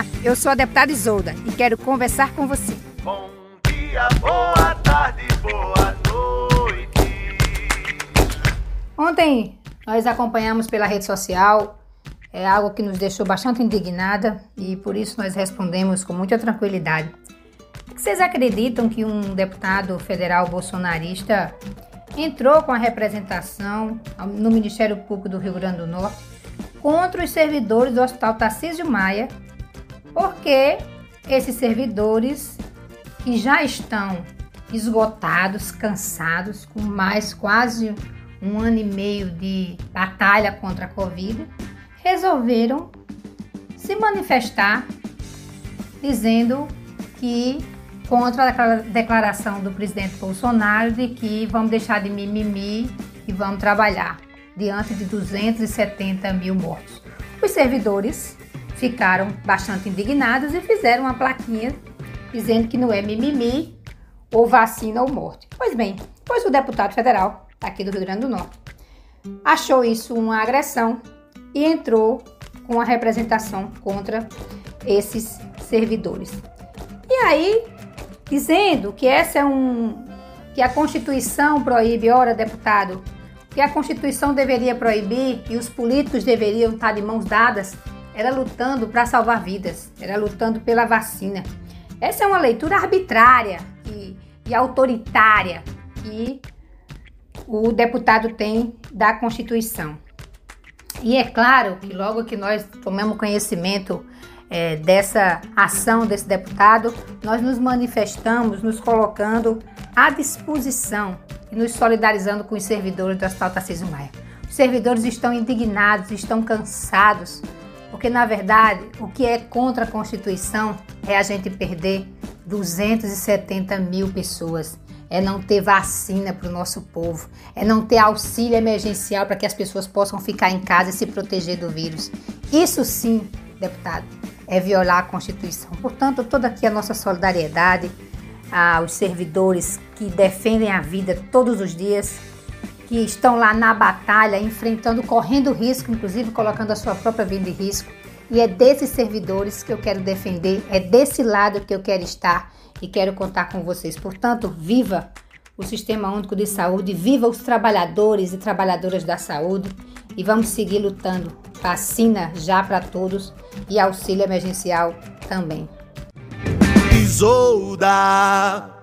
Olá, eu sou a deputada Isolda e quero conversar com você. Bom dia, boa tarde, boa noite. Ontem nós acompanhamos pela rede social, é algo que nos deixou bastante indignada e por isso nós respondemos com muita tranquilidade. Vocês acreditam que um deputado federal bolsonarista entrou com a representação no Ministério Público do Rio Grande do Norte contra os servidores do Hospital Tarcísio Maia, porque esses servidores que já estão esgotados, cansados, com mais quase um ano e meio de batalha contra a Covid, resolveram se manifestar dizendo que contra a declaração do presidente Bolsonaro de que vamos deixar de mimimi e vamos trabalhar diante de 270 mil mortos. Os servidores ficaram bastante indignados e fizeram uma plaquinha dizendo que não é mimimi ou vacina ou morte. Pois bem, pois o deputado federal aqui do Rio Grande do Norte achou isso uma agressão e entrou com a representação contra esses servidores. E aí, dizendo que essa é um que a Constituição proíbe, ora deputado, que a Constituição deveria proibir e os políticos deveriam estar de mãos dadas, era lutando para salvar vidas, era lutando pela vacina. Essa é uma leitura arbitrária e, e autoritária que o deputado tem da Constituição. E é claro que logo que nós tomamos conhecimento é, dessa ação desse deputado, nós nos manifestamos, nos colocando à disposição e nos solidarizando com os servidores do Hospital Tarcísio Maia. Os servidores estão indignados, estão cansados, porque na verdade o que é contra a Constituição é a gente perder 270 mil pessoas é não ter vacina para o nosso povo, é não ter auxílio emergencial para que as pessoas possam ficar em casa e se proteger do vírus. Isso sim, deputado, é violar a Constituição. Portanto, toda aqui a nossa solidariedade aos servidores que defendem a vida todos os dias, que estão lá na batalha, enfrentando, correndo risco, inclusive colocando a sua própria vida em risco. E é desses servidores que eu quero defender, é desse lado que eu quero estar e quero contar com vocês. Portanto, viva o Sistema Único de Saúde, viva os trabalhadores e trabalhadoras da saúde e vamos seguir lutando. Vacina já para todos e auxílio emergencial também. Isolda.